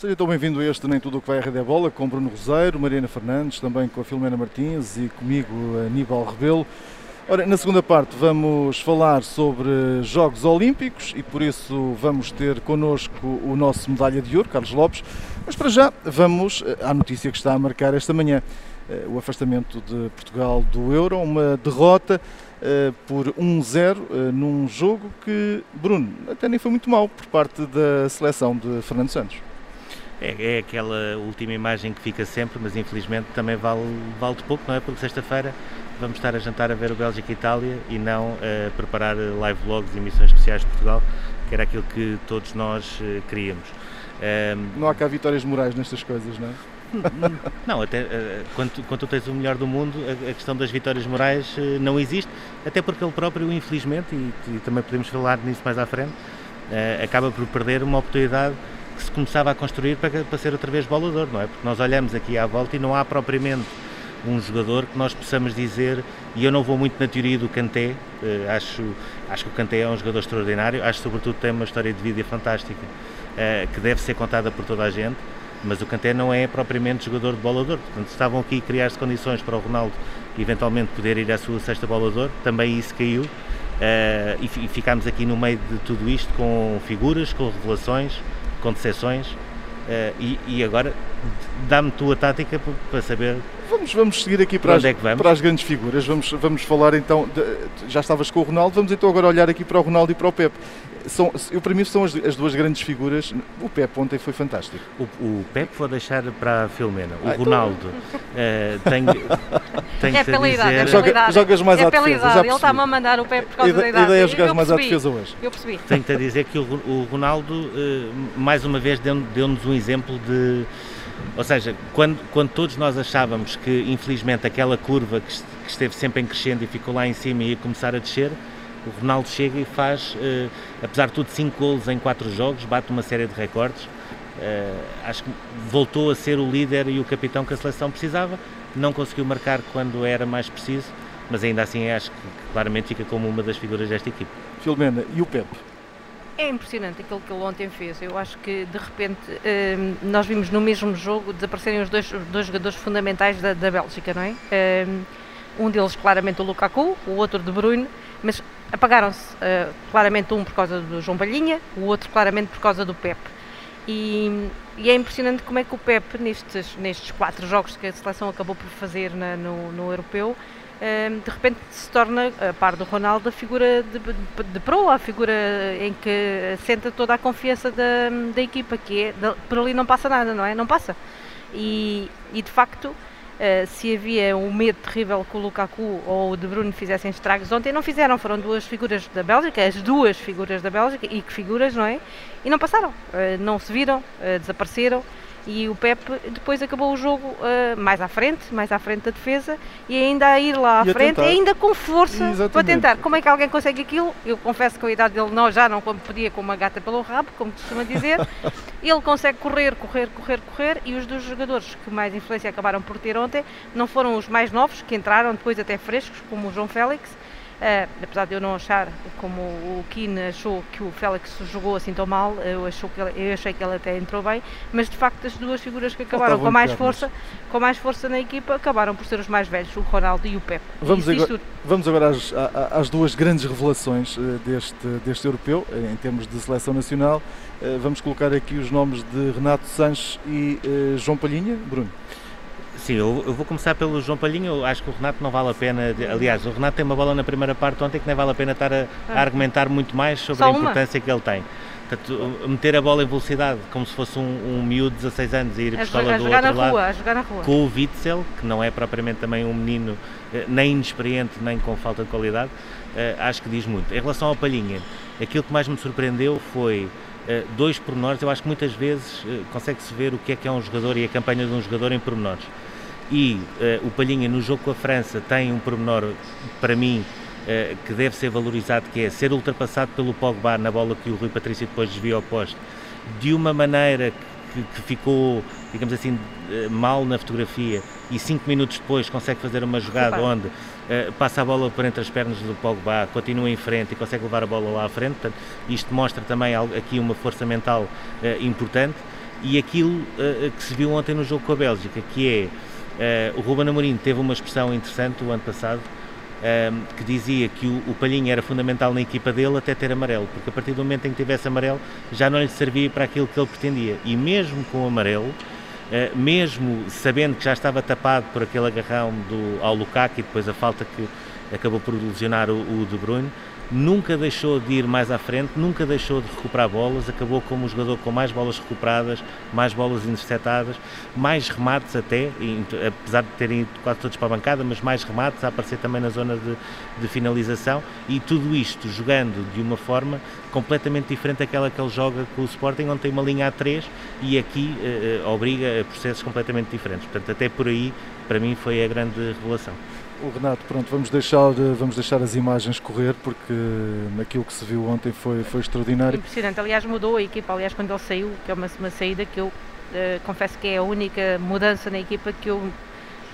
Seja então bem-vindo a este Nem Tudo o que vai à Rede é Bola, com Bruno Roseiro, Mariana Fernandes, também com a Filomena Martins e comigo Aníbal Rebelo. Ora, na segunda parte vamos falar sobre Jogos Olímpicos e por isso vamos ter connosco o nosso medalha de ouro, Carlos Lopes. Mas para já vamos eh, à notícia que está a marcar esta manhã. Eh, o afastamento de Portugal do Euro, uma derrota eh, por 1-0 num jogo que, Bruno, até nem foi muito mal por parte da seleção de Fernando Santos. É, é, aquela última imagem que fica sempre, mas infelizmente também vale, vale de pouco, não é? Porque sexta-feira vamos estar a jantar a ver o Bélgica e Itália e não a preparar live vlogs e emissões especiais de Portugal, que era aquilo que todos nós uh, queríamos. Um, não há cá vitórias morais nestas coisas, não é? Não, até uh, quando, quando tu tens o melhor do mundo, a, questão das vitórias morais não existe, até porque ele próprio, infelizmente, e, e também podemos falar nisso mais à frente, acaba por perder uma oportunidade que se começava a construir para, para ser outra vez bolador, não é? Porque nós olhamos aqui à volta e não há propriamente um jogador que nós possamos dizer, e eu não vou muito na teoria do Kanté, eh, acho, acho que o Kanté é um jogador extraordinário, acho sobretudo que tem uma história de vida fantástica eh, que deve ser contada por toda a gente, mas o Kanté não é propriamente jogador de bolador, portanto estavam aqui a criar-se condições para o Ronaldo eventualmente poder ir à sua sexta bolador, também isso caiu, Uh, e, e ficámos aqui no meio de tudo isto com figuras, com revelações, com decepções. Uh, e, e, agora dá-me tua tática para saber. Vamos, vamos seguir aqui para, as, é para as grandes figuras. Vamos, vamos falar então. De, já estavas com o Ronaldo, vamos então agora olhar aqui para o Ronaldo e para o Pepe são, eu, para mim são as, as, duas grandes figuras. O Pep ontem foi fantástico. O, o Pep vou deixar para a Filomena. O ah, então- Ronaldo uh, tem, tem é pela idade, é pela idade. Jogas mais é à defesa. Idade. Ele está-me a mandar o Pep por causa da idade. A ideia é jogar mais à defesa hoje. Eu percebi. Tenho-te a dizer que o, o Ronaldo, uh, mais uma vez, deu-nos deu um exemplo de. Ou seja, quando, quando todos nós achávamos que, infelizmente, aquela curva que, que esteve sempre em crescendo e ficou lá em cima e ia começar a descer, o Ronaldo chega e faz, uh, apesar de tudo, 5 golos em 4 jogos, bate uma série de recordes. Uh, acho que voltou a ser o líder e o capitão que a seleção precisava. Não conseguiu marcar quando era mais preciso, mas ainda assim acho que claramente fica como uma das figuras desta equipe. Filomena, e o Pepe? É impressionante aquilo que ele ontem fez. Eu acho que de repente ehm, nós vimos no mesmo jogo desaparecerem os dois, os dois jogadores fundamentais da, da Bélgica, não é? Ehm, um deles claramente o Lukaku, o outro de Bruyne, mas apagaram-se uh, claramente um por causa do João Palhinha, o outro claramente por causa do Pep. E, e, é impressionante como é que o Pep, nestes, nestes quatro jogos que a seleção acabou por fazer na, no, no europeu, uh, de repente se torna, a par do Ronaldo, a figura de, de, de proa, a figura em que senta toda a confiança da, da equipa, que é, de, por ali não passa nada, não é? Não passa. E, e de facto uh, se havia um medo terrível que o Lukaku ou o De Bruyne fizessem estragos. Ontem não fizeram, foram duas figuras da Bélgica, as duas figuras da Bélgica, e que figuras, não é? E não passaram, uh, não se viram, uh, desapareceram e o Pep depois acabou o jogo uh, mais à frente, mais à frente da defesa e ainda a ir lá à e frente, ainda com força Exatamente. para tentar. Como é que alguém consegue aquilo? Eu confesso que a idade dele não, já não podia com uma gata pelo rabo, como costuma dizer. Ele consegue correr, correr, correr, correr e os dois jogadores que mais influência acabaram por ter ontem não foram os mais novos, que entraram depois até frescos, como o João Félix, Uh, apesar de eu não achar, como o Keane achou que o Félix jogou assim tão mal, eu, achou que ele, eu achei que ele até entrou bem, mas de facto as duas figuras que acabaram com mais força, com mais força na equipa, acabaram por ser os mais velhos, o Ronaldo e o Pepe. Vamos agora, vamos agora às, às, duas grandes revelações eh, deste, deste europeu, em termos de seleção nacional. Eh, vamos colocar aqui os nomes de Renato Sanches e João Palhinha. Bruno. Sim, eu, eu, vou começar pelo João Palhinha. Eu acho que o Renato não vale a pena. Aliás, o Renato tem uma bola na primeira parte ontem que nem vale a pena estar a, a ah. argumentar muito mais sobre Só a importância uma. que ele tem. Portanto, meter a bola em velocidade como se fosse um, um miúdo de 16 anos e ir buscar la do outro na lado rua, a jogar na rua. com o Witzel, que não é propriamente também um menino eh, nem inexperiente nem com falta de qualidade, uh, acho que diz muito. Em relação ao Palhinha, aquilo que mais me surpreendeu foi uh, dois pormenores. Eu acho que muitas vezes uh, consegue-se ver o que é que é um jogador e a campanha de um jogador em pormenores E uh, o Palhinha, no jogo com a França, tem um pormenor, para mim, uh, que deve ser valorizado, que é ser ultrapassado pelo Pogba na bola que o Rui Patrício depois desvia ao poste, de uma maneira que, que ficou, digamos assim, uh, mal na fotografia, e cinco minutos depois consegue fazer uma jogada onde passa a bola por entre as pernas do Pogba, continua em frente e consegue levar a bola lá à frente. Portanto, isto mostra também aqui uma força mental importante. E aquilo que se viu ontem no jogo com a Bélgica, que é Uh, o Ruben Amorim teve uma expressão interessante o ano passado uh, que dizia que o, o Palhinha era fundamental na equipa dele até ter amarelo, porque a partir do momento em que tivesse amarelo já não lhe servia para aquilo que ele pretendia. E mesmo com o amarelo, uh, mesmo sabendo que já estava tapado por aquele agarrão do, ao Lukaku e depois a falta que acabou por lesionar o, o De Bruyne, nunca deixou de ir mais à frente, nunca deixou de recuperar bolas, acabou como o jogador com mais bolas recuperadas, mais bolas interceptadas, mais remates até, apesar de terem ido quase todos para a bancada, mas mais remates a aparecer também na zona de, de finalização e tudo isto jogando de uma forma completamente diferente daquela que ele joga com o Sporting, onde tem uma linha a 3 e aqui uh, obriga a processos completamente diferentes. Portanto, até por aí, para mim, foi a grande revelação. O Renato, pronto, vamos deixar, vamos deixar as imagens correr porque aquilo que se viu ontem foi, foi extraordinário. Impressionante, aliás mudou a equipa, aliás quando ele saiu, que é uma, uma saída que eu uh, confesso que é a única mudança na equipa que eu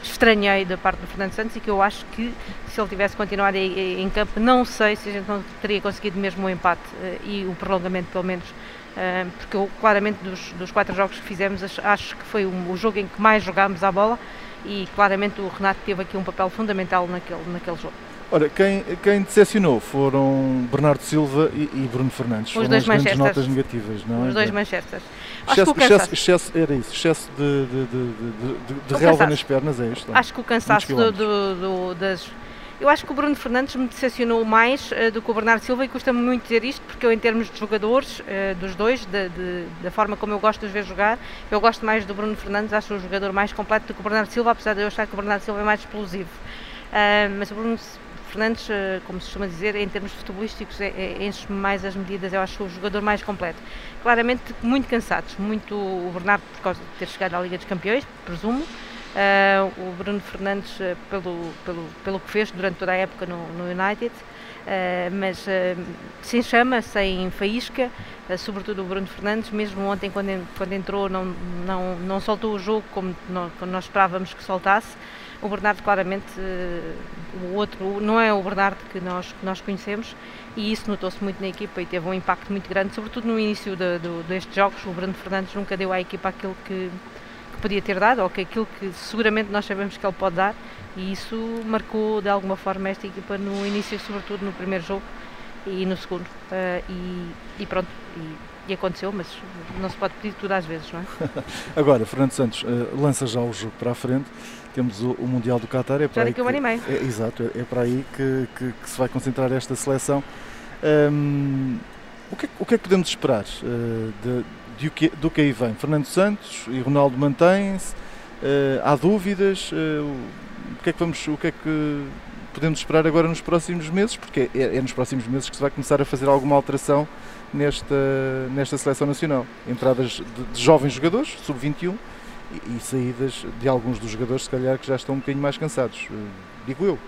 estranhei da parte do Fernando Santos e que eu acho que se ele tivesse continuado em, campo, não sei se a gente não teria conseguido mesmo o empate uh, e o prolongamento pelo menos porque eu claramente dos, dos quatro jogos que fizemos acho que foi o, o jogo em que mais jogámos à bola e claramente o Renato teve aqui um papel fundamental naquele, naquele jogo. Ora, quem, quem decepcionou foram Bernardo Silva e, e Bruno Fernandes. Os foram dois as grandes notas negativas, não é? Os dois Manchester. Excesso, excesso, excesso, era isso, excesso de, de, de, de, de relva nas pernas, é isto? Acho que o cansaço do, do, do, das eu acho que o Bruno Fernandes me decepcionou mais uh, do que o Bernardo Silva e custa-me muito dizer isto, porque eu, em termos de jogadores, uh, dos dois, de, de, da forma como eu gosto de os ver jogar, eu gosto mais do Bruno Fernandes, acho o jogador mais completo do que o Bernardo Silva, apesar de eu achar que o Bernardo Silva é mais explosivo. Uh, mas o Bruno Fernandes, como se costuma dizer, em termos futebolísticos, é, é, enche-me mais as medidas, eu acho o jogador mais completo. Claramente muito cansados, muito o Bernardo por causa de ter chegado à Liga dos Campeões, presumo, Uh, o Bruno Fernandes uh, pelo, pelo, pelo que fez durante toda a época no, no United, uh, mas sem chama, sem faísca, sobretudo o Bruno Fernandes, mesmo ontem quando, quando entrou não, não, não soltou o jogo como, como nós esperávamos que soltasse. O Bernardo claramente o outro não é o Bernardo que nós, que nós conhecemos e isso notou-se muito na equipa e teve um impacto muito grande, sobretudo no início de, de, destes jogos. O Bruno Fernandes nunca deu à equipa aquilo que, que podia ter dado, ou que aquilo que seguramente nós sabemos que ele pode dar, e isso marcou de alguma forma esta equipa no início, sobretudo no primeiro jogo e no segundo. Uh, e, e, pronto, e, e, aconteceu, mas não se pode pedir tudo às vezes, não é? Agora, Fernando Santos uh, lança já o jogo para a frente. Temos o, o Mundial do Qatar, é para já aí. Que, um ano e meio. É, exato, é, é para aí que, que, que, se vai concentrar esta seleção. Um, o, que, o que é que podemos esperar uh, de, do que, do que aí vem. Fernando Santos e Ronaldo mantêm-se. Uh, há dúvidas? Uh, o, que é que vamos, o que é que podemos esperar agora nos próximos meses? Porque é, é nos próximos meses que se vai começar a fazer alguma alteração nesta, nesta seleção nacional. Entradas de, de jovens jogadores, sub-21, e, e, saídas de alguns dos jogadores, se calhar, que já estão um bocadinho mais cansados. Uh, digo eu.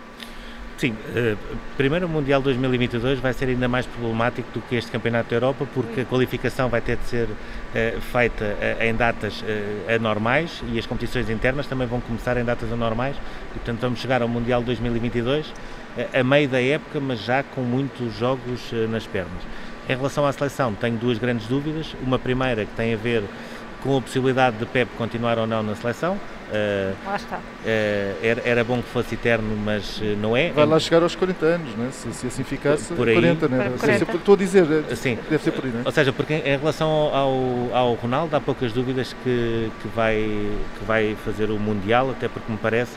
Sim, uh, primeiro o Mundial 2022 vai ser ainda mais problemático do que este Campeonato da Europa, porque a qualificação vai ter de ser uh, feita uh, em datas anormais e as competições internas também vão começar em datas anormais e, portanto, vamos chegar ao Mundial 2022 a meio da época, mas já com muitos jogos nas pernas. Em relação à seleção, tenho duas grandes dúvidas. Uma primeira que tem a ver com a possibilidade de Pep continuar ou não na seleção. Uh, lá está. Uh, era, era, bom que fosse eterno, mas eh, não é. Vai lá chegar aos 40 anos, né? se, se assim ficasse, por aí, 40, né? 40. Estou a dizer, Sim. deve ser por aí. Né? Ou seja, porque em relação ao, ao Ronaldo, há poucas dúvidas que, que, vai, que vai fazer o Mundial, até porque me parece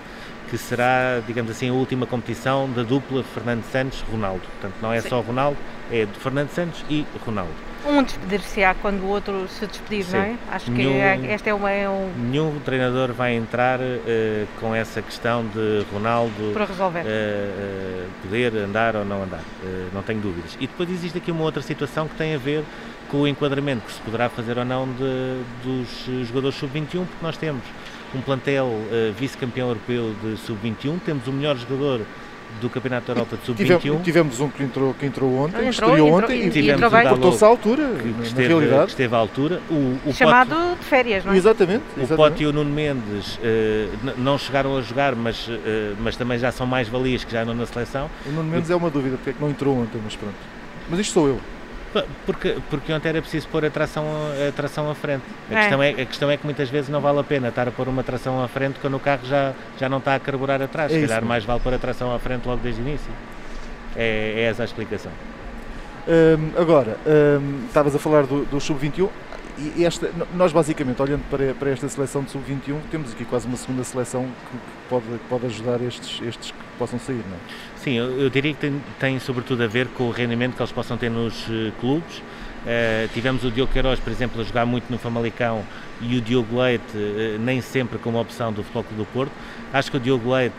que será, digamos assim, a última competição da dupla Fernando Santos-Ronaldo. Portanto, não é Sim. só Ronaldo, é de Fernando Santos e Ronaldo. Um despedir-se-á quando o outro se despedir, Sim. não é? Acho que Nenhum- é- esta é uma é um Nenhum treinador vai entrar eh, com essa questão de Ronaldo para resolver. eh, poder andar ou não andar, eh, não tenho dúvidas. E depois existe aqui uma outra situação que tem a ver com o enquadramento que se poderá fazer ou não de- dos jogadores sub-21, porque nós temos um plantel vice-campeão europeu de sub-21, temos o melhor jogador do Campeonato da Europa de Tivemos, sub-21, tivemos um que entrou, que entrou ontem, Entrou, estreou entrou, ontem e- e, e entrou o. Dalot, portou-se à altura, que, na- que na esteve, realidade. que esteve à altura. O, o Chamado de férias, não é? Exatamente. O exatamente. Pote e o Nuno Mendes n- não chegaram a jogar, mas, eh, mas também já são mais valias que já andam na seleção. O Nuno Mendes é uma dúvida, porque é que não entrou ontem, mas pronto. Mas isto sou eu. Porque, porque ontem era preciso pôr a tração, a tração à frente. A, É. Questão é, a questão é que muitas vezes não vale a pena estar a pôr uma tração à frente quando o carro já, já não está a carburar atrás. É Se calhar mais vale pôr a tração à frente logo desde o início. É, é essa a explicação. Hum, agora, hum, estavas a falar do, do Sub-21 e esta, nós basicamente, olhando para, para esta seleção de Sub-21, temos aqui quase uma segunda seleção que, pode, pode ajudar estes, estes que possam sair, não é? Sim, eu, eu diria que tem, tem sobretudo a ver com o rendimento que eles possam ter nos eh, clubes. Eh, tivemos o Diogo Queiroz, por exemplo, a jogar muito no Famalicão e o Diogo Leite eh, nem sempre como opção do Futebol Clube do Porto. Acho que o Diogo Leite,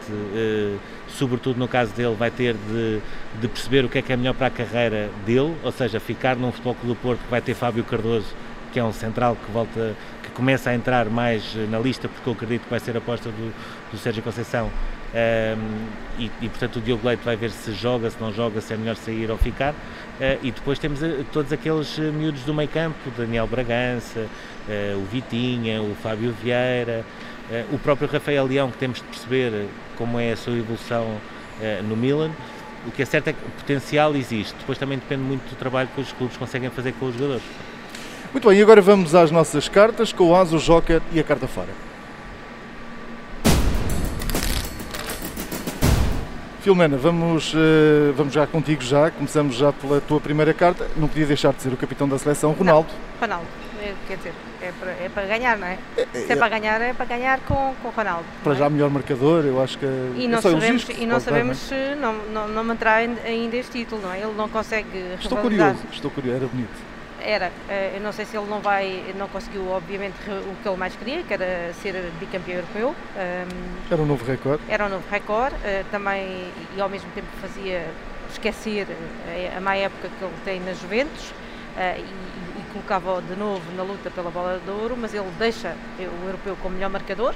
sobretudo no caso dele, vai ter de, de perceber o que é que é melhor para a carreira dele, ou seja, ficar num Futebol Clube do Porto que vai ter Fábio Cardoso, que é um central que volta, que começa a entrar mais eh, na lista, porque eu acredito que vai ser a aposta do, do Sérgio Conceição. Um, e, e, portanto o Diogo Leite vai ver se joga, se não joga, se é melhor sair ou ficar. Uh, e depois temos uh, todos aqueles miúdos do meio campo, Daniel Bragança, uh, o Vitinha, o Fábio Vieira, uh, o próprio Rafael Leão, que temos de perceber como é a sua evolução no Milan. O que é certo é que o potencial existe, depois também depende muito do trabalho que os clubes conseguem fazer com os jogadores. Muito bem, e agora vamos às nossas cartas com o As, o Joker e a carta fora. Filomena, vamos, eh, vamos já contigo já, começamos já pela tua primeira carta. Não podia deixar de ser o capitão da seleção, Ronaldo. Ronaldo, é, quer dizer, é para, é para ganhar, não é? Se é é- para ganhar, é para ganhar com, com Ronaldo. Para não é? já melhor marcador, eu acho que E é não sabemos, e não pode dar, sabemos se não, não, não manterá ainda- este título, não é? Ele não consegue é? Estou curioso, estou curioso, era bonito. Era, eh, eu não sei se ele não vai, não conseguiu obviamente o que ele mais queria, que era ser bicampeão europeu. Ehm, Era um novo recorde. era um novo recorde, eh, também e ao mesmo tempo fazia esquecer eh, a má época que ele tem na Juventus e colocava de novo na luta pela bola de ouro, mas ele deixa o europeu como melhor marcador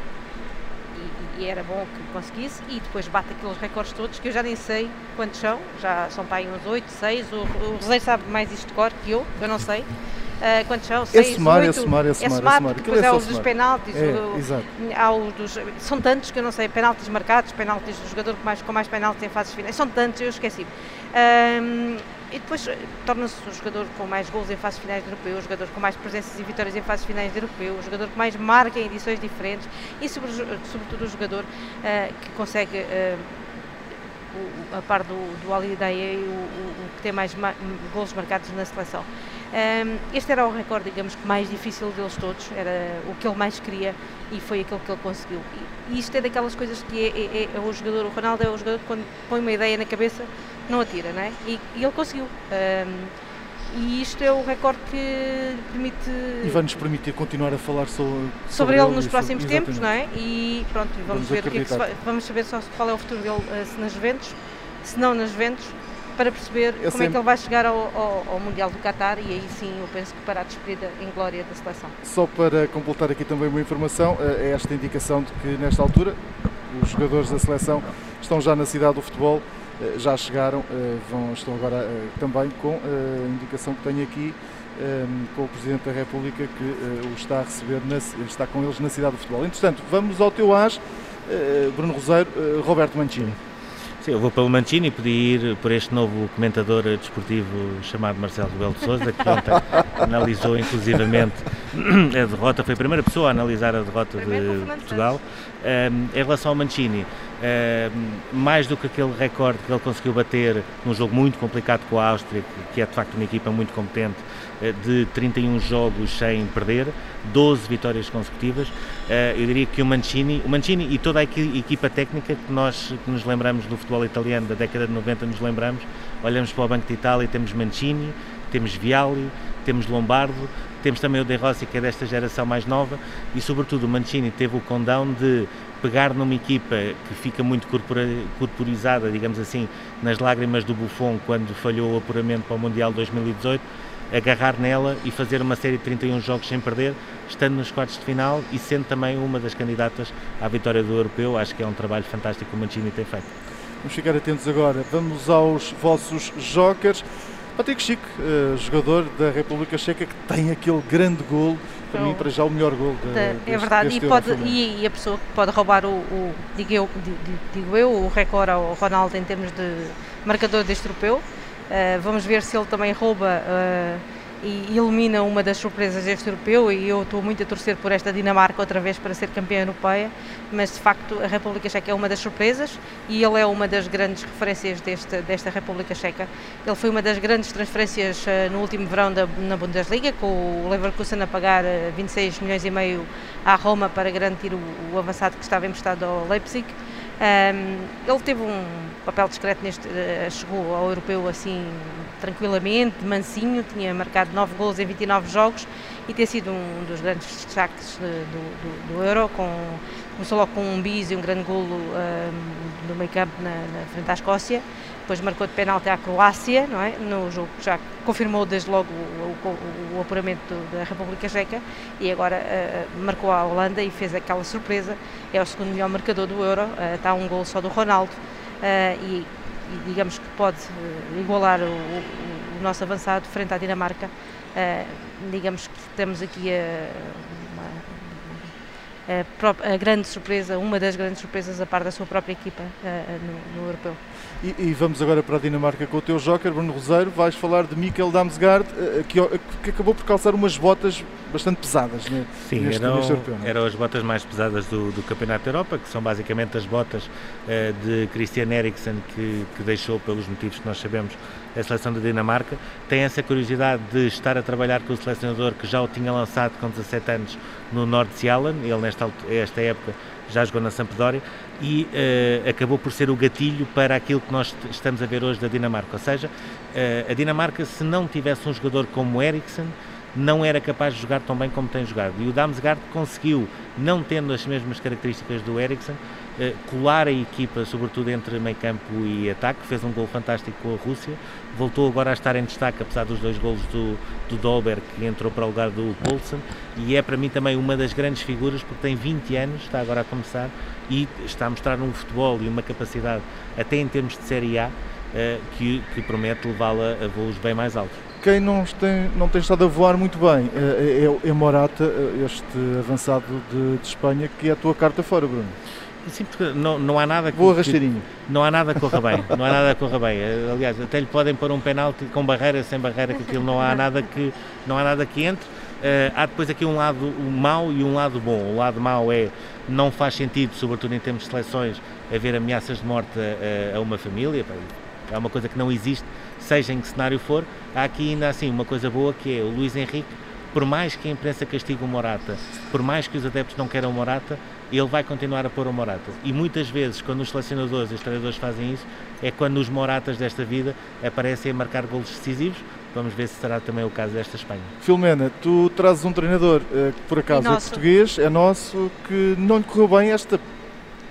e, era bom que conseguisse e depois bate aqueles recordes todos que eu já nem sei quantos são, já são para aí uns 8, 6, o, o Roseiro sabe mais isto de cor que eu, eu não sei. Eh, quantos são? 6, somar, é 8? somar, é somar, é somar. porque Aquilo depois é só os dos penaltis, É, o- exato. há os dos, são tantos que eu não sei, penaltis marcados, penaltis do jogador com mais, com mais penaltis em fases finais, são tantos, eu esqueci. E depois eh, torna-se o jogador com mais gols em fases finais de europeu, o jogador com mais presenças e vitórias em fases finais de europeu, o jogador que mais marca em edições diferentes e sobre- sobretudo o jogador ah, que consegue ah, a par do, do Daei, o, o, que tem mais ma gols marcados na seleção. Um, este era o recorde, digamos, que mais difícil deles todos, era o que ele mais queria e foi aquilo que ele conseguiu. E, isto é daquelas coisas que é- é- é o jogador, o Ronaldo é o jogador que quando põe uma ideia na cabeça não atira, não é? E, e ele conseguiu. Um, e isto é o recorde que lhe permite E vai-nos permitir continuar a falar sobre, sobre ele nos e próximos sobre- tempos, não é? E pronto, vamos, Vamos ver o que é que se vai, vamos saber só qual é o futuro dele eh, se nas Juventus, se não nas Juventus, para perceber como é sempre- que ele vai chegar ao, ao- ao Mundial do Qatar e aí sim eu penso que para a despedida em glória da seleção. Só para completar aqui também uma informação, eh, é esta indicação de que nesta altura os jogadores da seleção estão já na cidade do futebol, já chegaram, eh, vão, estão agora eh, também com eh, a indicação que tenho aqui eh, com o Presidente da República que eh, o está a receber, na, está com eles na cidade do futebol. Entretanto, vamos ao teu as, eh, Bruno Roseiro, eh, Roberto Mancini. Sim, eu vou pelo Mancini e podia ir por este novo comentador desportivo chamado Marcelo Rebelo de Sousa, que ontem analisou inclusivamente a derrota, foi a primeira pessoa a analisar a derrota de Portugal. Um, em relação ao Mancini, mais do que aquele recorde que ele conseguiu bater num jogo muito complicado com a Áustria, que- é de facto uma equipa muito competente, eh, de 31 jogos sem perder, 12 vitórias consecutivas. Eh, Eu diria que o Mancini, o Mancini e toda a equi- equipa técnica que nós que nos lembramos do futebol italiano da década de 90, nos lembramos, olhamos para o Banco de Itália temos Mancini, temos Vialli, temos Lombardo, temos também o De Rossi, que é desta geração mais nova, e sobretudo o Mancini teve o condão de pegar numa equipa que fica muito corporizada, digamos assim, nas lágrimas do Buffon quando falhou o apuramento para o Mundial 2018, agarrar nela e fazer uma série de 31 jogos sem perder, estando nos quartos de final e sendo também uma das candidatas à vitória do Europeu. Acho que é um trabalho fantástico que o Mancini tem feito. Vamos ficar atentos agora. Vamos aos vossos jokers. Patrick Chico, uh, jogador da República Checa, que tem aquele grande gol, para mim, para já o melhor gol de, É deste, verdade, e, pode, e, e, a pessoa que pode roubar o, o digo, eu, digo eu, o recorde ao Ronaldo em termos de marcador deste europeu. Uh, vamos ver se ele também rouba uh, e elimina uma das surpresas deste europeu e eu estou muito a torcer por esta Dinamarca outra vez para ser campeã europeia, mas de facto a República Checa é uma das surpresas e ele é uma das grandes referências deste, desta República Checa. Ele foi uma das grandes transferências uh, no último verão da, na Bundesliga, com o Leverkusen a pagar 26 milhões e meio à Roma para garantir o, o avançado que estava emprestado ao Leipzig. Um, ele teve um papel discreto neste, uh, chegou ao europeu assim tranquilamente, mansinho, tinha marcado 9 gols em 29 jogos e tem sido um dos grandes destaques do, do, do Euro, com, começou logo com um bis e um grande golo um, no meio campo na, na, frente à Escócia, depois marcou de penalti à Croácia, não é? no jogo que já confirmou desde logo o, o, o apuramento da República Checa e agora uh, marcou a Holanda e fez aquela surpresa, é o segundo melhor marcador do Euro, uh, está um gol só do Ronaldo uh, e, e, digamos que pode igualar o, o, nosso avançado frente à Dinamarca, digamos que temos aqui a a, a, grande surpresa, uma das grandes surpresas a par da sua própria equipa uh, no, no, Europeu. E, e, vamos agora para a Dinamarca com o teu joker, Bruno Roseiro. Vais falar de Mikkel Damsgaard, uh, que, que, acabou por calçar umas botas bastante pesadas né, Sim, neste, eram, neste europeu. É? eram as botas mais pesadas do, do Campeonato da Europa, que são basicamente as botas uh, de Christian Eriksen, que, que deixou, pelos motivos que nós sabemos, a seleção da Dinamarca. Tem essa curiosidade de estar a trabalhar com o selecionador que já o tinha lançado com 17 anos no Nordsealen, ele nesta esta época já jogou na Sampdoria e uh, acabou por ser o gatilho para aquilo que nós estamos a ver hoje da Dinamarca. Ou seja, uh, a Dinamarca, se não tivesse um jogador como Eriksen, não era capaz de jogar tão bem como tem jogado. E o Damsgaard conseguiu, não tendo as mesmas características do Eriksen, colar a equipa, sobretudo entre meio campo e ataque, fez um gol fantástico com a Rússia, voltou agora a estar em destaque, apesar dos dois golos do, do Dolberg, que entrou para o lugar do Poulsen, e é para mim também uma das grandes figuras, porque tem 20 anos, está agora a começar, e está a mostrar um futebol e uma capacidade, até em termos de Série A, eh, que, que promete levá-la a voos bem mais altos. Quem não tem, não tem estado a voar muito bem é, é, é Morata, este avançado de, de, Espanha, que é a tua carta fora, Bruno. Sim, porque não, não há nada que. Boa rasteirinho. Não há nada que corra bem. Não há nada que corra bem. Aliás, até lhe podem pôr um penalti com barreira, sem barreira, que aquilo não há nada que, não há nada que entre. Uh, há depois aqui um lado mau e um lado bom. O lado mau é não faz sentido, sobretudo em termos de seleções, haver ameaças de morte a, a uma família. É uma coisa que não existe seja em que cenário for, há aqui ainda assim uma coisa boa que é o Luís Henrique, por mais que a imprensa castigue o Morata, por mais que os adeptos não queiram o Morata, ele vai continuar a pôr o Morata. E muitas vezes, quando os selecionadores e os treinadores fazem isso, é quando os Moratas desta vida aparecem a marcar golos decisivos. Vamos ver se será também o caso desta Espanha. Filomena, tu trazes um treinador eh, que por acaso é, é português, é nosso, que não lhe correu bem esta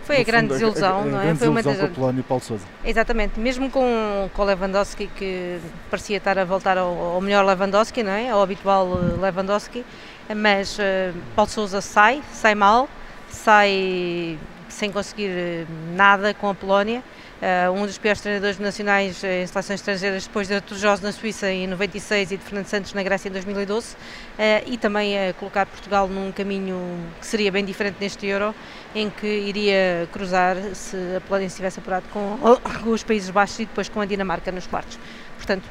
foi a grande desilusão, a, a, a não é? Grande Foi uma das... com a Polónia e Paulo Sousa. Exatamente, mesmo com, com o Lewandowski, que parecia estar a voltar ao, ao melhor Lewandowski, não é? Ao habitual eh, Lewandowski, mas uh, Paulo Sousa sai, sai mal, sai sem conseguir eh, nada com a Polónia uh, um dos piores treinadores nacionais em seleções estrangeiras depois de Artur Jorge na Suíça em 96 e de Fernando Santos na Grécia em 2012 uh, e também a colocar Portugal num caminho que seria bem diferente neste Euro em que iria cruzar se a Polónia estivesse apurado com, com os Países Baixos e depois com a Dinamarca nos quartos. Portanto,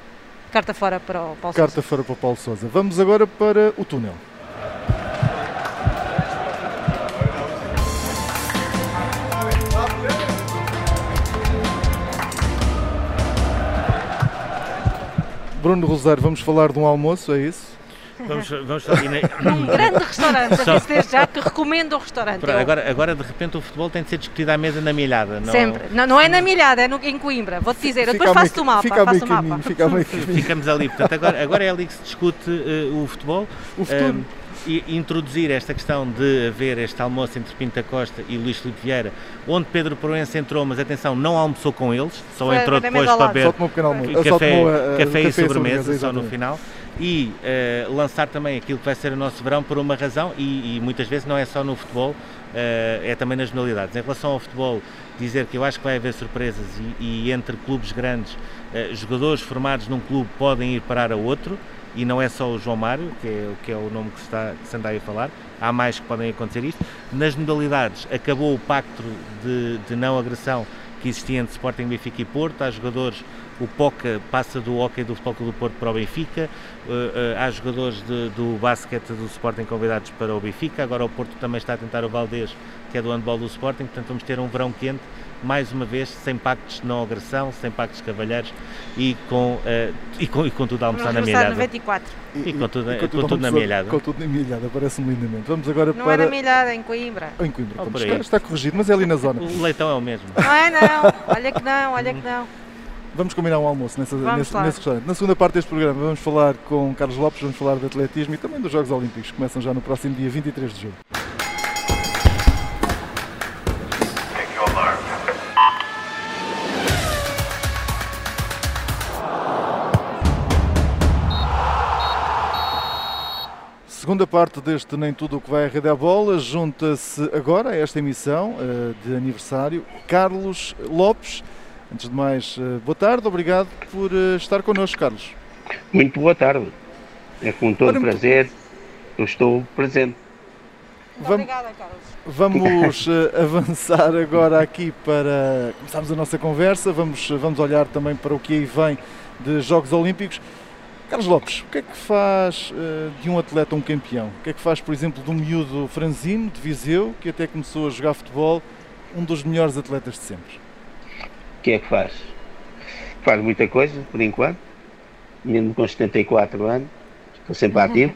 carta fora para o Paulo Carta Sousa. fora para o Paulo Sousa. Vamos agora para o túnel. Bruno Rosário, vamos falar de um almoço, é isso? Vamos, vamos um grande restaurante, Só... desde já que recomendo o restaurante. Pronto, agora, agora, de repente, o futebol tem de ser discutido à mesa na milhada. Não... Sempre. Não, não é na milhada, é no, em Coimbra. Vou-te dizer, eu depois faço o mapa. Fica faço o mapa. Fica Ficamos ali. Portanto, agora, agora é ali que se discute uh, o futebol. O futuro. Um, e introduzir esta questão de haver este almoço entre Pinta Costa e Luís Filipe Vieira, onde Pedro Proença entrou, mas atenção, não almoçou com eles, só Foi entrou depois para beber um café, tomou, uh, café, e sobremesa, só no final. E uh, lançar também aquilo que vai ser o nosso verão por uma razão, e, e muitas vezes não é só no futebol, uh, é também nas modalidades. Em relação ao futebol, dizer que eu acho que vai haver surpresas e, e entre clubes grandes, jogadores formados num clube podem ir parar a outro e não é só o João Mário, que é, que é o nome que se, está, que se anda aí a falar, há mais que podem acontecer isto. Nas modalidades, acabou o pacto de, de não agressão que existia entre Sporting, Benfica e Porto, há jogadores, o POCA passa do hockey do Futebol do Porto para o Benfica, uh, uh, há jogadores de, do basquete do Sporting convidados para o Benfica, agora o Porto também está a tentar o Valdez, que é do handball do Sporting, portanto vamos ter um verão quente mais uma vez, sem pactos de não agressão, sem pactos cavalheiros e com, uh, e com, e com tudo a almoçar na milhada. 94. E, e, com tudo, e com tudo, com tudo na milhada. Com tudo na milhada, parece-me lindamente. Vamos agora não para... é na milhada, em Coimbra. Em Coimbra, oh, está, está, corrigido, mas é ali na zona. O leitão é o mesmo. Não é não, olha que não, olha que não. Vamos combinar um almoço nessa, nesse, nesse, restaurante. Na segunda parte deste programa vamos falar com Carlos Lopes, vamos falar de atletismo e também dos Jogos Olímpicos, que começam já no próximo dia 23 de julho. Segunda parte deste Nem Tudo o que vai à Rede à Bola, junta-se agora a esta emissão uh, de aniversário Carlos Lopes. Antes de mais, uh, boa tarde, obrigado por uh, estar connosco, Carlos. Muito boa tarde. É com todo Ora, prazer eu estou presente. Vamos, obrigada, Carlos. Vamos avançar agora aqui para começarmos a nossa conversa. Vamos, vamos olhar também para o que aí vem de Jogos Olímpicos. Carlos Lopes, o que é que faz uh, de um atleta um campeão? O que é que faz, por exemplo, de um miúdo franzino de Viseu, que até começou a jogar futebol, um dos melhores atletas de sempre? O que é que faz? Faz muita coisa, por enquanto, mesmo com 74 anos, estou sempre ativo.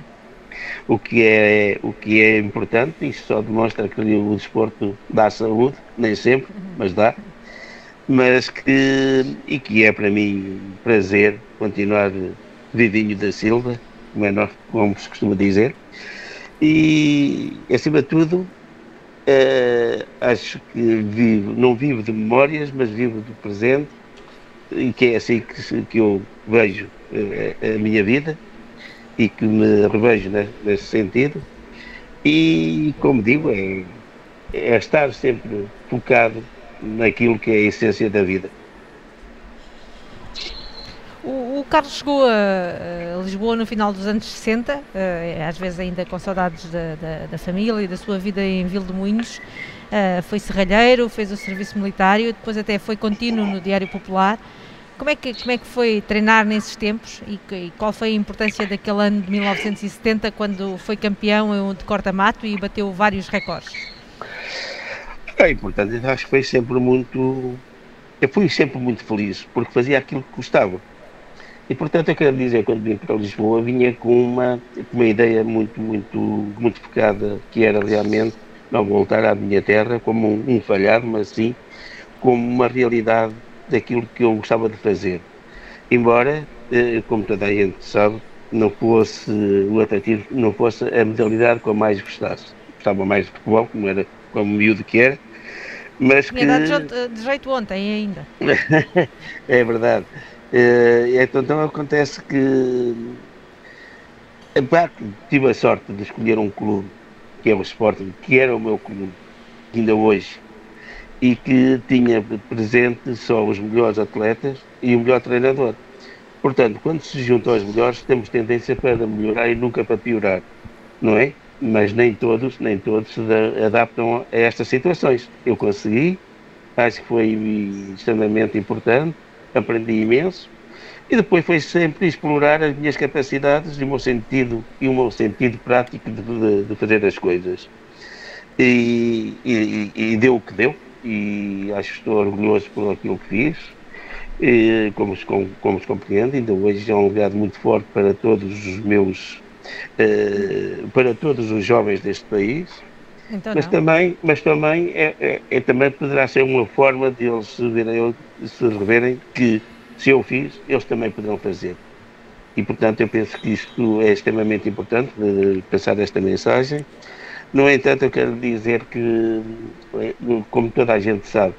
O que, é, o que é importante, isto só demonstra que o desporto dá saúde, nem sempre, mas dá. Mas que, e que é para mim prazer continuar Vivinho da Silva, como, é nós, como se costuma dizer, e acima de tudo uh, acho que vivo, não vivo de memórias, mas vivo do presente e que é assim que, que eu vejo uh, a minha vida e que me revejo né, nesse sentido e como digo é, é estar sempre focado naquilo que é a essência da vida. O, o Carlos chegou a, a, Lisboa no final dos anos 60, uh, eh, às vezes ainda com saudades da, da, da, família e da sua vida em Vila de Moinhos. Uh, foi serralheiro, fez o serviço militar e depois até foi contínuo no Diário Popular. Como é que, como é que foi treinar nesses tempos e, e qual foi a importância daquele ano de 1970 quando foi campeão de corta-mato e bateu vários recordes? É importante, acho que foi sempre muito. Eu fui sempre muito feliz porque fazia aquilo que gostava. E portanto eu quero dizer, quando vim para Lisboa, vinha com uma, uma ideia muito, muito, muito focada, que era realmente não voltar à minha terra como um, um falhado, mas sim como uma realidade daquilo que eu gostava de fazer. Embora, eh, como toda a gente sabe, não fosse o atrativo, não fosse a modalidade que eu mais gostasse. Gostava mais de futebol, como era como miúdo que era, mas Tinha que... dado de jeito ontem ainda. é verdade. Uh, então, então, acontece que tive a sorte de escolher um clube que é o Sporting, que era o meu clube, ainda hoje, e que tinha presente só os melhores atletas e o melhor treinador. Portanto, quando se juntam aos melhores, temos tendência para melhorar e nunca para piorar, não é? Mas nem todos, nem todos se adaptam a estas situações. Eu consegui, acho que foi extremamente importante, aprendi imenso e depois foi sempre explorar as minhas capacidades e o meu sentido e o meu sentido prático de, de, de fazer as coisas e, e, e, deu o que deu e acho que estou orgulhoso por aquilo que fiz e, como, como, como se compreende ainda hoje é um legado muito forte para todos os meus uh, para todos os jovens deste país. Então mas, também, mas também, é, é, é, também poderá ser uma forma de eles se, verem, se reverem que se eu fiz, eles também poderão fazer. E portanto eu penso que isto é extremamente importante de passar esta mensagem. No entanto, eu quero dizer que, como toda a gente sabe,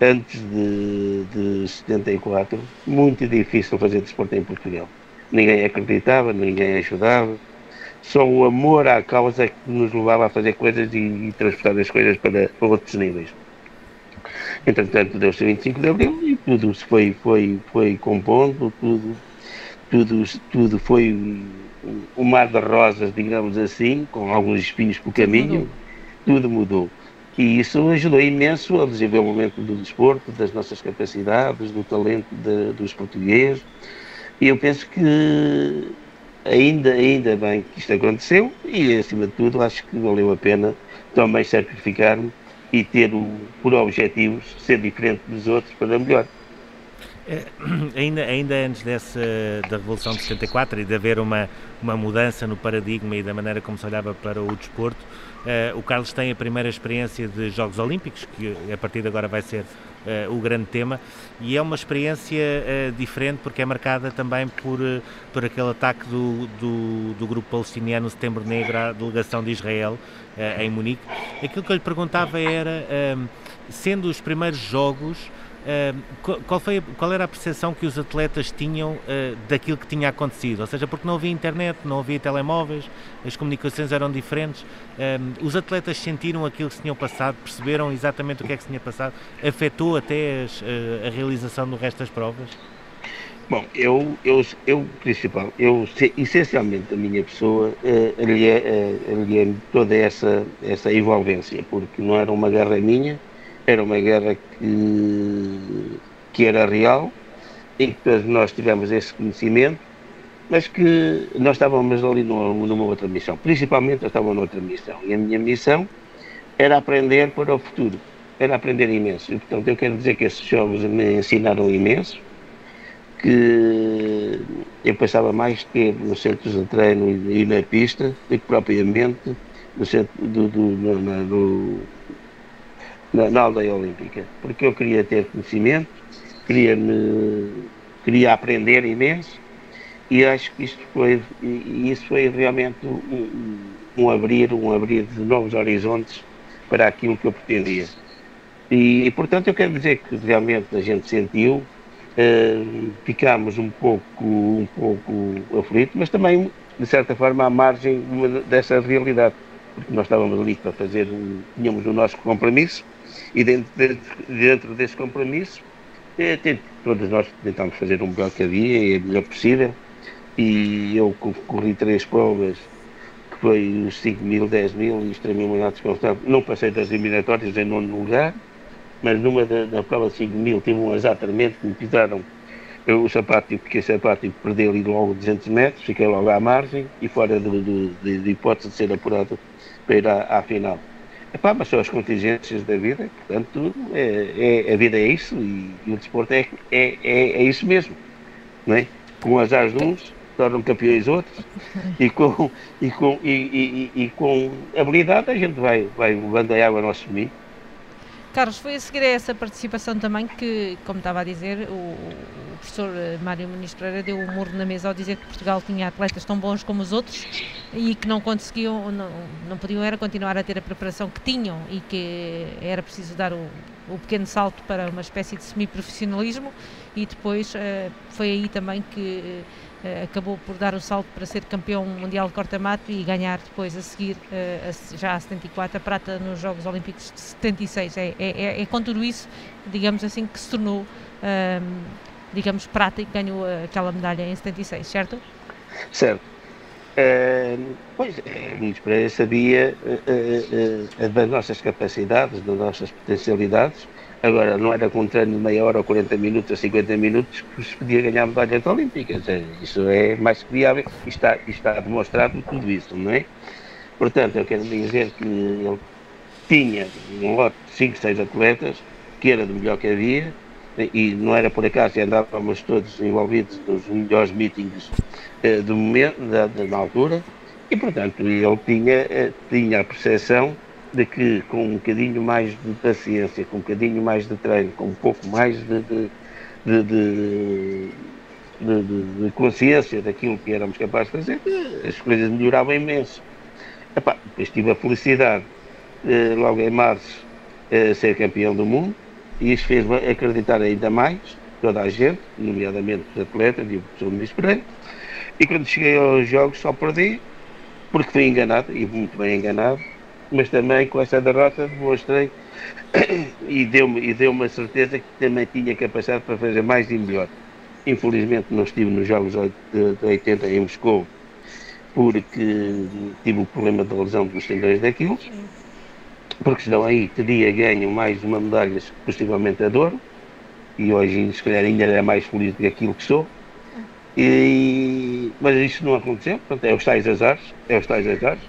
antes de, de 74, muito difícil fazer desporto em Portugal. Ninguém acreditava, ninguém ajudava. Só o amor à causa é que nos levava a fazer coisas e, e transportar as coisas para, para outros níveis. Entretanto, deu-se 25 de Abril e tudo se foi, foi, foi compondo, tudo, tudo, tudo foi um mar de rosas, digamos assim, com alguns espinhos pelo caminho, tudo mudou. E isso ajudou imenso ao desenvolvimento do desporto, das nossas capacidades, do talento de, dos portugueses. E eu penso que ainda, ainda bem que isto aconteceu e, acima de tudo, acho que valeu a pena também sacrificar-me e ter o, por objetivos ser diferente dos outros para melhor. É, ainda, ainda antes dessa, da Revolução de 74 e de haver uma, uma mudança no paradigma e da maneira como se olhava para o desporto, uh, o Carlos tem a primeira experiência de Jogos Olímpicos, que a partir de agora vai ser uh, o grande tema, e é uma experiência uh, diferente porque é marcada também por, por aquele ataque do, do, do grupo palestiniano Setembro Negro à delegação de Israel em Munique. Aquilo que eu lhe perguntava era, sendo os primeiros jogos, qual, foi, qual era a percepção que os atletas tinham uh, daquilo que tinha acontecido? Ou seja, porque não havia internet, não havia telemóveis, as comunicações eram diferentes. os atletas sentiram aquilo que se tinham passado, perceberam exatamente o que é que se tinha passado, afetou até as, uh, a realização do resto das provas? Bom, eu, eu, eu principal, eu essencialmente a minha pessoa uh, lhe é toda essa, essa envolvência, porque não era uma guerra minha, era uma guerra que, que era real, em que todos nós tivemos esse conhecimento, mas que nós estávamos ali numa, numa outra missão. Principalmente eu estava noutra missão. E a minha missão era aprender para o futuro. Era aprender imenso. E, portanto, eu quero dizer que esses jovens me ensinaram imenso, que eu passava mais tempo nos centros de treino e, na pista do que propriamente no centro do, do, no, na, na, aldeia olímpica, porque eu queria ter conhecimento, queria, me, queria aprender imenso e acho que isto foi, isso foi realmente um, um, abrir, um abrir de novos horizontes para aquilo que eu pretendia. E, e portanto eu quero dizer que realmente a gente sentiu, uh, ficámos um pouco, um pouco aflitos, mas também de certa forma à margem dessa realidade, porque nós estávamos ali para fazer, um, tínhamos o nosso compromisso e dentro, de, dentro desse compromisso, é, tem, todos nós tentamos fazer o melhor que havia e o melhor possível. E eu corri três provas, que foi os 5 mil, 10 mil e extremamente constante. Não passei das eliminatórias em nono lugar, mas numa da, da prova de 5 mil tive um azar tremendo que me pisaram o sapato, fiquei sapato e perdi ali logo 200 metros, fiquei logo à margem e fora de, de, de hipótese de ser apurado para ir à, à final. Epá, mas são as contingências da vida, portanto, é, é, a vida é isso e, e o desporto é, é, é, é, isso mesmo. Não é? Com as de uns, tornam campeões outros e com, e com, e, e, e, com habilidade a gente vai, vai levando a água ao nosso caminho. Carlos, foi a seguir a essa participação também que, como estava a dizer, o, o professor eh, Mário Muniz Pereira deu um murro na mesa ao dizer que Portugal tinha atletas tão bons como os outros e que não conseguiam, não, não podiam era continuar a ter a preparação que tinham e que era preciso dar o, o pequeno salto para uma espécie de semi-profissionalismo e depois uh, foi aí também que acabou por dar o salto para ser campeão mundial de corta-mato e ganhar depois a seguir, uh, já a 74, a prata nos Jogos Olímpicos de 76. É, é, é, é com tudo isso, digamos assim, que se tornou, ehm, digamos, prata e ganhou aquela medalha em 76, certo? Certo. Uh, pois, Luís Pereira sabia uh, uh, das nossas capacidades, das nossas potencialidades, Agora, não era com treino de meia hora ou 40 minutos ou 50 minutos que se podia ganhar medalhas olímpicas. Isso é mais que viável e está, está demonstrado tudo isso, não é? Portanto, eu quero dizer que ele tinha um lote de 5, 6 atletas, que era do melhor que havia, e não era por acaso, andávamos todos envolvidos nos melhores meetings eh, do momento, da, da, na altura, E, portanto, ele tinha, eh, tinha a percepção de que com um bocadinho mais de paciência, com um bocadinho mais de treino, com um pouco mais de, de, de, de consciência daquilo que éramos capazes de fazer, as coisas melhoravam imenso. Epá, depois tive a felicidade, eh, logo em março, eh, ser campeão do mundo, e isso fez acreditar ainda mais toda a gente, nomeadamente os atletas e o professor Luís Pereira. E quando cheguei aos jogos só perdi, porque fui enganado, e muito bem enganado, mas também com essa derrota demonstrei e deu-me e deu a certeza que também tinha capacidade para fazer mais e melhor. Infelizmente não estive nos Jogos de 80 em Moscou porque tive o problema da lesão dos tendões daquilo, porque senão aí teria ganho mais uma medalha, possivelmente a Douro, e hoje se calhar ainda era mais feliz do que aquilo que sou. E, mas isso não aconteceu, portanto, é os tais azares, é os tais azares,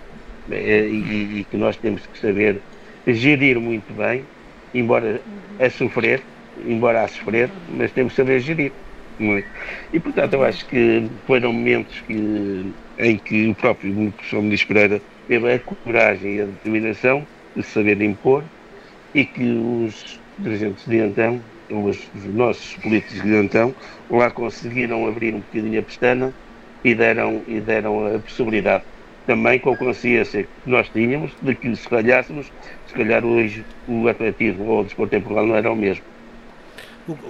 e, e, que nós temos que saber gerir muito bem, embora a sofrer, embora a sofrer, mas temos que saber gerir muito. E portanto eu acho que foram momentos que, em que o próprio professor Muniz Pereira teve a coragem e a determinação de saber impor e que os dirigentes de então, os, os nossos políticos de então, lá conseguiram abrir um bocadinho a pestana e deram, e deram a possibilidade também com a consciência que nós tínhamos de que se calhássemos, se calhar hoje o atletismo ou o desporto em Portugal não era o mesmo.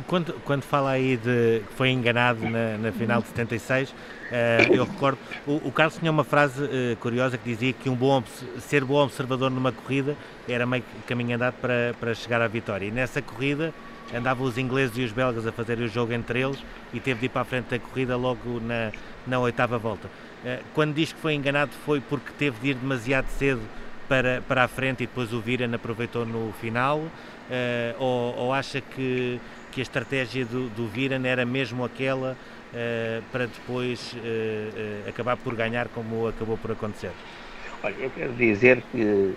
Quando, quando fala aí de que foi enganado na, na final de 76, uh, eh, eu recordo, o, o, Carlos tinha uma frase uh, curiosa que dizia que um bom, ser bom observador numa corrida era meio caminho andado para, para chegar à vitória. E nessa corrida andavam os ingleses e os belgas a fazer o jogo entre eles e teve de ir para a frente da corrida logo na, na oitava volta. Uh, quando diz que foi enganado foi porque teve de ir demasiado cedo para, para a frente e depois o Viran aproveitou no final? ou, ou acha que que a estratégia do, do Viran era mesmo aquela uh, para depois acabar por ganhar como acabou por acontecer? Olha, eu quero dizer que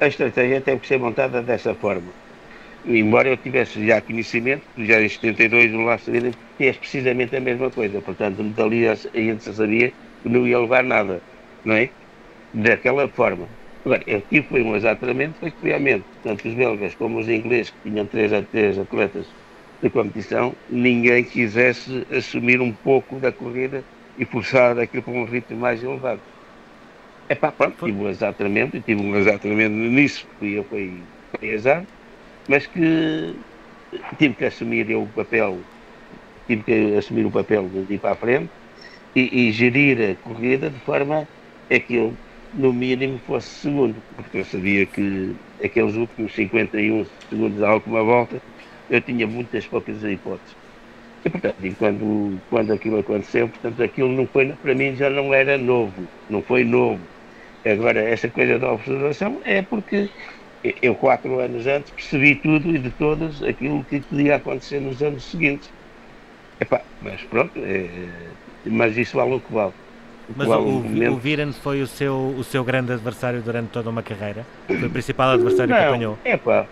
a estratégia tem que ser montada dessa forma. Embora eu tivesse já conhecimento, já em 72 o Laço Vida fez precisamente a mesma coisa. Portanto, dali a gente sabia não ia levar nada, não é? Daquela forma. Agora, aqui foi um exatamente, foi que realmente, tanto os belgas como os ingleses, que tinham três a três atletas de competição, ninguém quisesse assumir um pouco da corrida e forçar aquilo para um ritmo mais elevado. É pá, pronto, tive um exatamente, tive um exatamente nisso, fui eu, foi, foi azar, mas que tive que assumir eu o papel, tive que assumir o papel de ir para a frente e, e gerir a corrida de forma a que eu, no mínimo, fosse segundo, porque eu sabia que aqueles últimos 51 segundos à última volta eu tinha muitas poucas hipóteses. E, portanto, e quando, quando aquilo aconteceu, portanto, aquilo não foi, para mim já não era novo, não foi novo. Agora, essa coisa da observação é porque eu, quatro anos antes, percebi tudo e de todos aquilo que podia acontecer nos anos seguintes. Epá, mas pronto, é, mas isso vale o que vale. Mas o, o, o Viren foi o seu, o seu grande adversário durante toda uma carreira? Foi o principal adversário não, que apanhou? É pá,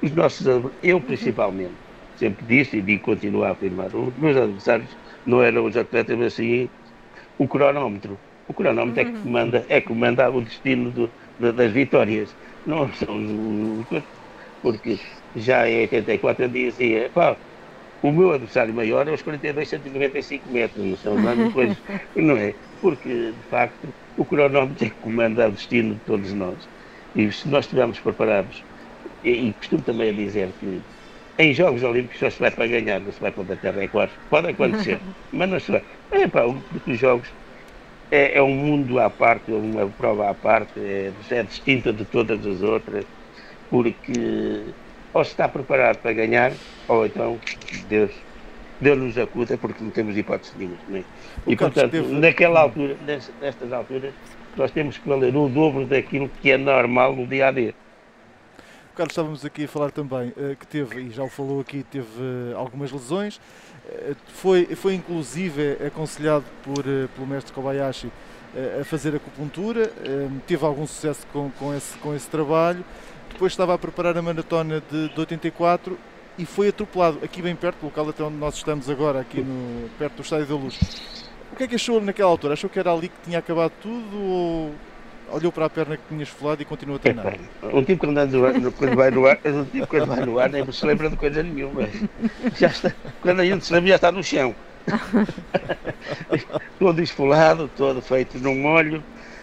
os nossos, eu principalmente, sempre disse e digo, continuo a afirmar, os meus adversários não eram os atletas, mas sim o cronómetro. O cronómetro é que comanda, é que comanda o destino do, das vitórias. Não são os, porque já em 84 eu dizia, pá, o meu adversário maior é os 42 195 metros, não são nada depois, não é? Porque, de facto, o cronómetro é que comanda o destino de todos nós. E se nós estivermos preparados e, e costumo também dizer que em Jogos Olímpicos só se vai para ganhar, não se vai para bater recordes. Pode acontecer, mas não se vai. É pá, porque os Jogos é, é, um mundo à parte, é uma prova à parte, é, é distinta de todas as outras, porque ou se está preparado para ganhar, ou então Deus, Deus nos acuda porque não temos hipótese nenhuma. É? E portanto, teve... naquela altura, nestas alturas, nós temos que valer o dobro daquilo que é normal no dia a dia. Carlos, estávamos aqui a falar também uh, que teve, e já o falou aqui, teve uh, algumas lesões. Uh, foi, foi inclusive aconselhado por, pelo mestre Kobayashi a fazer acupuntura. teve algum sucesso com, com, esse, com esse trabalho. Depois estava a preparar a maratona de, de 84 e foi atropelado aqui bem perto, do local até onde nós estamos agora, aqui no, perto do Estádio da Luz. O que é que achou naquela altura? Achou que era ali que tinha acabado tudo ou olhou para a perna que tinha esfolado e continuou a treinar? É, um tipo quando, anda ar, quando vai no ar, um tipo quando vai no ar nem se lembra de coisa nenhuma. Já está, quando a gente se lembra já está no chão. todo esfolado, todo feito num molho,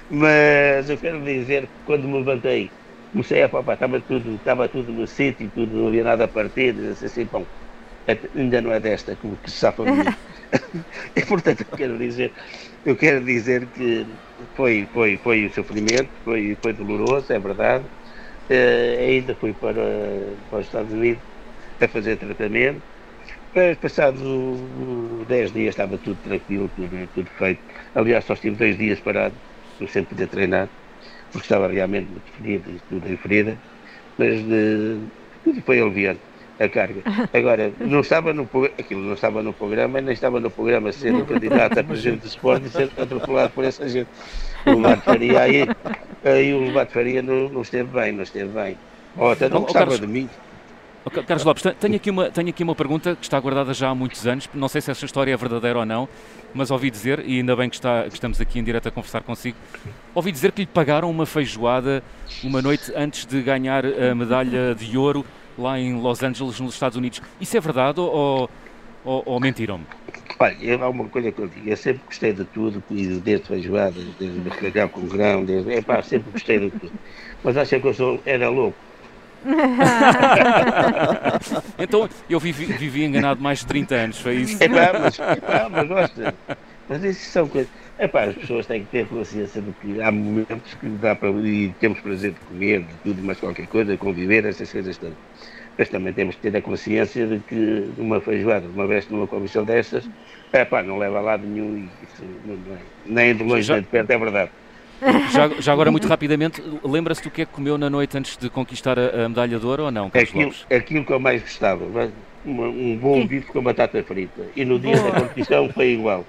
mas eu quero dizer que quando me levantei, comecei a papar, estava tudo, estava tudo no sítio, tudo, não havia nada a partir, disse assim, bom, ainda não é desta que, que se safa e portanto eu quero dizer, eu quero dizer que foi, foi, foi o sofrimento, foi, foi doloroso, é verdade. Uh, ainda fui para, para os Estados Unidos a fazer tratamento. Mas passados 10 dias estava tudo tranquilo, tudo, tudo feito. Aliás, só estive dois dias parado, não sempre podia treinar, porque estava realmente muito ferido e tudo em ferida. Mas de, tudo foi aliviado a carga. Agora, não estava no, aquilo não estava no programa, nem estava no programa ser um candidato a presidente do esporte e ser atropelado por essa gente. O Levato Faria aí, aí o Levato Faria não, não esteve bem, não esteve bem. Ou até não gostava de mim. Carlos Lopes, tenho aqui, uma, tenho aqui uma pergunta que está guardada já há muitos anos, não sei se essa história é verdadeira ou não, mas ouvi dizer, e ainda bem que, está, que estamos aqui em direto a conversar consigo, ouvi dizer que lhe pagaram uma feijoada uma noite antes de ganhar a medalha de ouro lá em Los Angeles, nos Estados Unidos. Isso é verdade ou, ou, ou mentiram-me? Olha, há uma coisa que eu digo, eu sempre gostei de tudo, desde feijoadas, desde bacalhau com grão, desde, epá, sempre gostei de tudo. Mas acho que eu sou, era louco. então eu vivi, vivi, enganado mais de 30 anos, foi isso? Epá, mas, epá, mas gosta. Mas isso são coisas. Epá, as pessoas têm que ter consciência de que há momentos que dá para. e temos prazer de comer, de tudo, mais qualquer coisa, conviver, essas coisas todas. Mas também temos que ter a consciência de que uma feijoada, uma vez numa comissão destas, epá, não leva a lado nenhum e isso não é, nem de longe já, nem de perto, é verdade. Já, já agora, muito rapidamente, lembra-se do que é que comeu na noite antes de conquistar a, a medalha de ouro ou não, Carlos aquilo, Lopes? aquilo que eu mais gostava, um, um bom bife com batata frita. E no dia da competição foi igual.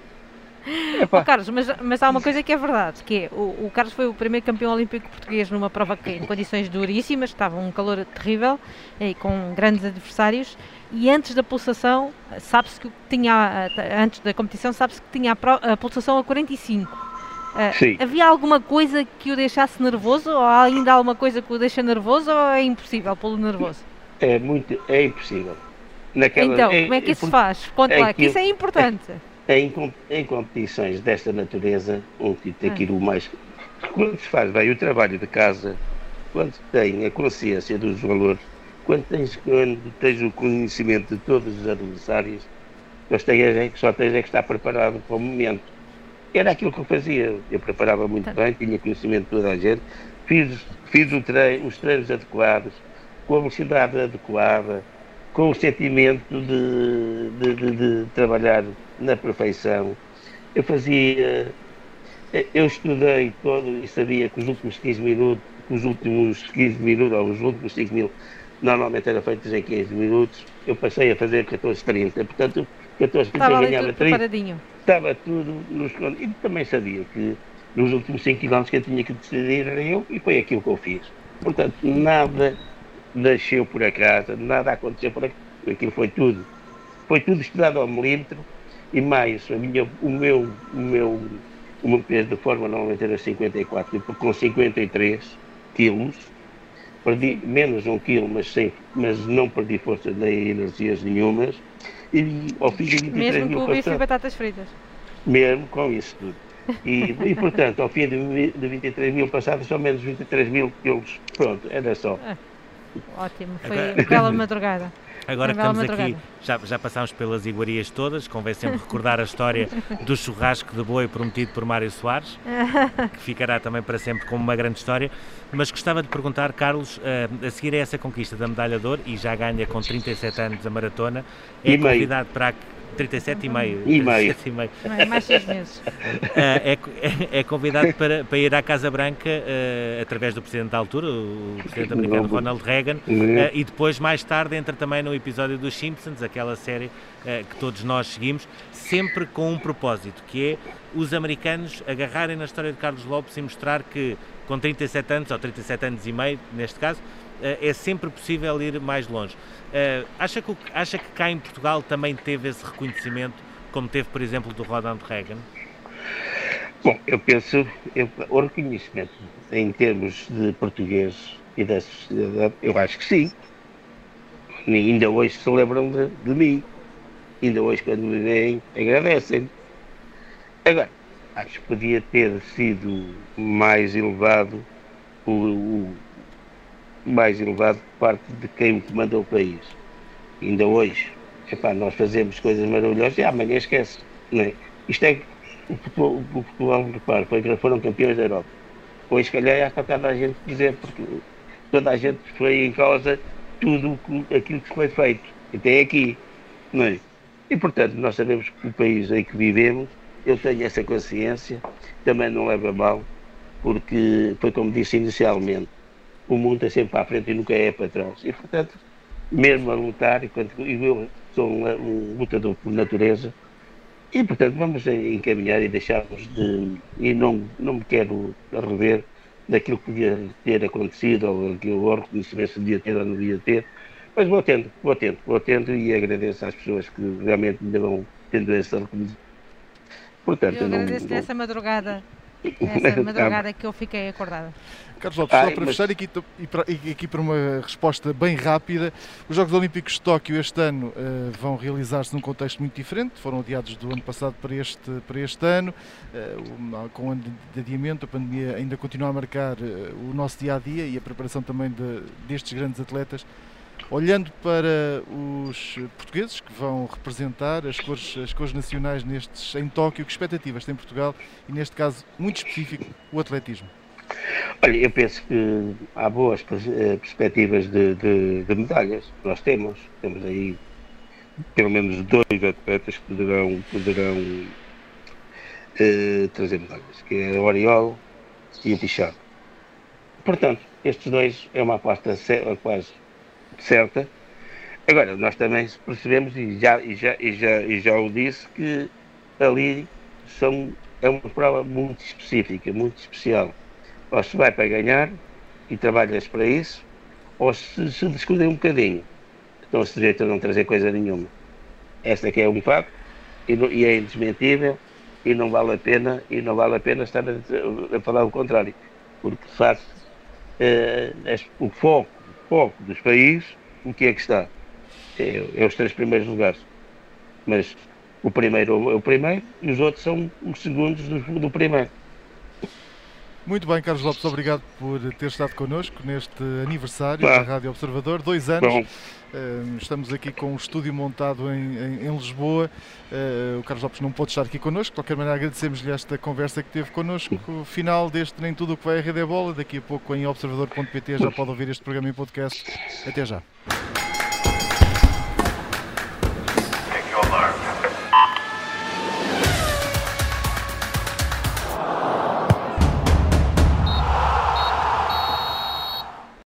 Oh, Carlos, mas, mas há uma coisa que é verdade, que é, o, o, Carlos foi o primeiro campeão olímpico português numa prova que, em condições duríssimas, estava um calor terrível e com grandes adversários, e antes da pulsação, sabe-se que tinha, antes da competição, sabe-se que tinha a, a, pulsação a 45. Uh, Sim. Havia alguma coisa que o deixasse nervoso, ou há ainda alguma coisa que o deixa nervoso, ou é impossível pô-lo nervoso? É muito, é impossível. Naquela, então, é, como é que isso se faz? Conta é lá, que isso é importante. É, em, em competições desta natureza, um tipo tem que ir o mais. Quando se faz bem o trabalho de casa, quando tem a consciência dos valores, quando tens, quando tens o conhecimento de todos os adversários, só tens é que estar preparado para o momento. Era aquilo que eu fazia. Eu preparava muito tá. bem, tinha conhecimento de toda a gente, fiz, fiz treino, os treinos adequados, com a velocidade adequada, com o sentimento de, de, de, de trabalhar na perfeição. Eu fazia. Eu estudei todo e sabia que os últimos 15 minutos, os últimos 15 minutos, ou os últimos 5 mil, normalmente eram feitos em 15 minutos. Eu passei a fazer 14,30. Portanto, 14,30 ganhava 30. Estava tudo nos. E também sabia que nos últimos 5 km que eu tinha que decidir era eu, e foi aquilo que eu fiz. Portanto, nada nasceu por acaso, nada aconteceu por acaso. Aquilo foi tudo. Foi tudo estudado ao milímetro e mais, a minha, o meu, o meu, o meu peso de forma normalmente era 54, e com 53 quilos, perdi menos um quilo, mas, sem, mas não perdi força nem energias nenhumas, e ao fim de 23 Mesmo mil com o bife e batatas fritas? Mesmo com isso tudo. E, e portanto, ao fim de, de 23 mil passados, só menos 23 mil quilos. Pronto, era só. Ah, ótimo, foi bela madrugada. Agora que estamos aqui, já, já passámos pelas iguarias todas, convém sempre recordar a história do churrasco de boi prometido por Mário Soares, que ficará também para sempre como uma grande história. Mas gostava de perguntar, Carlos, eh, a seguir a essa conquista da medalha de ouro, e já ganha com 37 anos a maratona, é convidado para a 37 e meio. E meio. E meio. mais seis meses. É, é, é, convidado para, para ir à Casa Branca uh, através do presidente da altura, o presidente americano Ronald Reagan, uh, e depois, mais tarde, entra também no episódio dos Simpsons, aquela série uh, que todos nós seguimos, sempre com um propósito, que é os americanos agarrarem na história de Carlos Lopes e mostrar que com 37 anos, ou 37 anos e meio, neste caso, é sempre possível ir mais longe. Uh, acha, que, acha que cá em Portugal também teve esse reconhecimento, como teve, por exemplo, do Ronald Reagan? Bom, eu penso, eu, o reconhecimento em termos de português e da sociedade, eu acho que sim. E ainda hoje se lembram de, de mim. Ainda hoje, quando me veem, agradecem. Agora, acho que podia ter sido mais elevado o, o mais elevado por parte de quem comanda o país. Ainda hoje, epá, nós fazemos coisas maravilhosas e amanhã esquece. É? Isto é o futebol, o futebol repare, foi, foram campeões da Europa. Hoje, se calhar, está toda a gente dizer, porque toda a gente foi em causa tudo aquilo que foi feito, até aqui. Não é? E, portanto, nós sabemos que o país em que vivemos, eu tenho essa consciência, também não leva mal, porque foi como disse inicialmente, o mundo é sempre para a frente e nunca é para trás. E, portanto, mesmo a lutar, enquanto eu sou um, lutador por natureza, e, portanto, vamos encaminhar e deixarmos de. E não, não me quero rever daquilo que podia ter acontecido, ou aquilo o reconhecimento devia ter ou não devia ter, mas vou tendo, vou tendo, vou tendo e agradeço às pessoas que realmente me vão tendo essa reconhecimento. Portanto, eu agradeço não, essa madrugada, essa madrugada que eu fiquei acordada. Carlos Lopes, só para fechar aqui, e para, aqui para uma resposta bem rápida, os Jogos Olímpicos de Tóquio este ano uh, vão realizar-se num contexto muito diferente, foram adiados do ano passado para este, para este ano, uh, com o ano de adiamento, a pandemia ainda continua a marcar uh, o nosso dia-a-dia -dia e a preparação também de, destes grandes atletas. Olhando para os portugueses que vão representar as cores, as cores nacionais nestes, em Tóquio, que expectativas tem Portugal e, neste caso, muito específico, o atletismo? Olha, eu penso que há boas eh, perspectivas de, de, de, medalhas. Nós temos, temos aí pelo menos dois atletas que poderão, poderão eh, trazer medalhas, que é o Oriol e o Pichado. Portanto, estes dois é uma aposta quase certa. Agora, nós também percebemos, e já, e já, e já, e já o disse, que ali são, é uma prova muito específica, muito especial ou se vai para ganhar e trabalhas para isso, ou se se descuidem um bocadinho, estão sujeitos a não trazer coisa nenhuma. Esta aqui é um facto e, e, é indesmentível e não vale a pena e não vale a pena estar a, a falar o contrário, porque de facto é, o foco, o foco dos países, o que é que está? É, é os três primeiros lugares. Mas o primeiro é o primeiro e os outros são os segundos do, do primeiro. Muito bem, Carlos Lopes, obrigado por ter estado connosco neste aniversário da Rádio Observador. Dois anos. Bom. Uh, estamos aqui com um estúdio montado em, em, em Lisboa. Uh, o Carlos Lopes não pode estar aqui connosco. De qualquer maneira, agradecemos-lhe esta conversa que teve connosco. O final deste Nem Tudo o que vai a Rede é Bola. Daqui a pouco em observador.pt já pode ouvir este programa em podcast. Até já.